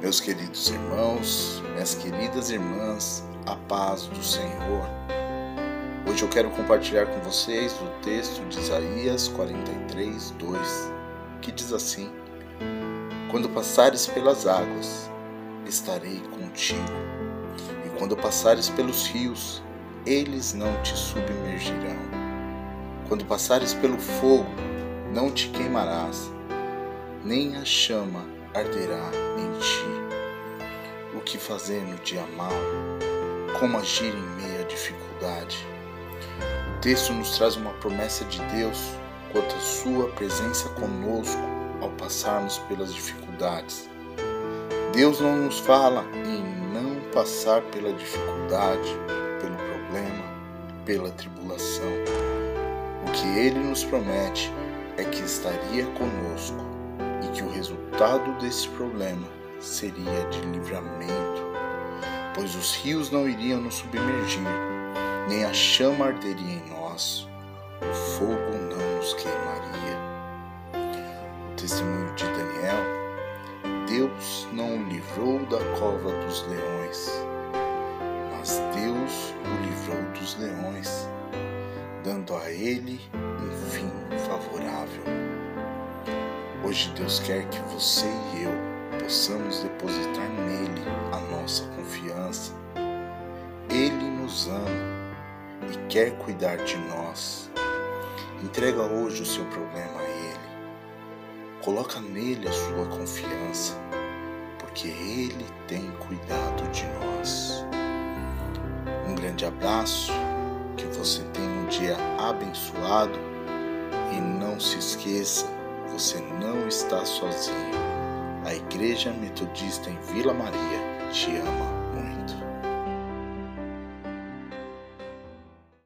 Meus queridos irmãos, minhas queridas irmãs, a paz do Senhor. Hoje eu quero compartilhar com vocês o texto de Isaías 43, 2, que diz assim: Quando passares pelas águas, estarei contigo, e quando passares pelos rios, eles não te submergirão. Quando passares pelo fogo, não te queimarás, nem a chama arderá em ti. O que fazer no dia mau? Como agir em meio à dificuldade? O texto nos traz uma promessa de Deus quanto à sua presença conosco ao passarmos pelas dificuldades. Deus não nos fala em não passar pela dificuldade, pelo problema, pela tribulação. O que ele nos promete é que estaria conosco que o resultado desse problema seria de livramento, pois os rios não iriam nos submergir, nem a chama arderia em nós, o fogo não nos queimaria. O testemunho de Daniel, Deus não o livrou da cova dos leões, mas Deus o livrou dos leões, dando a ele um fim favorável. Hoje Deus quer que você e eu possamos depositar nele a nossa confiança. Ele nos ama e quer cuidar de nós. Entrega hoje o seu problema a ele. Coloca nele a sua confiança, porque ele tem cuidado de nós. Um grande abraço, que você tenha um dia abençoado e não se esqueça você não está sozinho. A Igreja Metodista em Vila Maria te ama muito.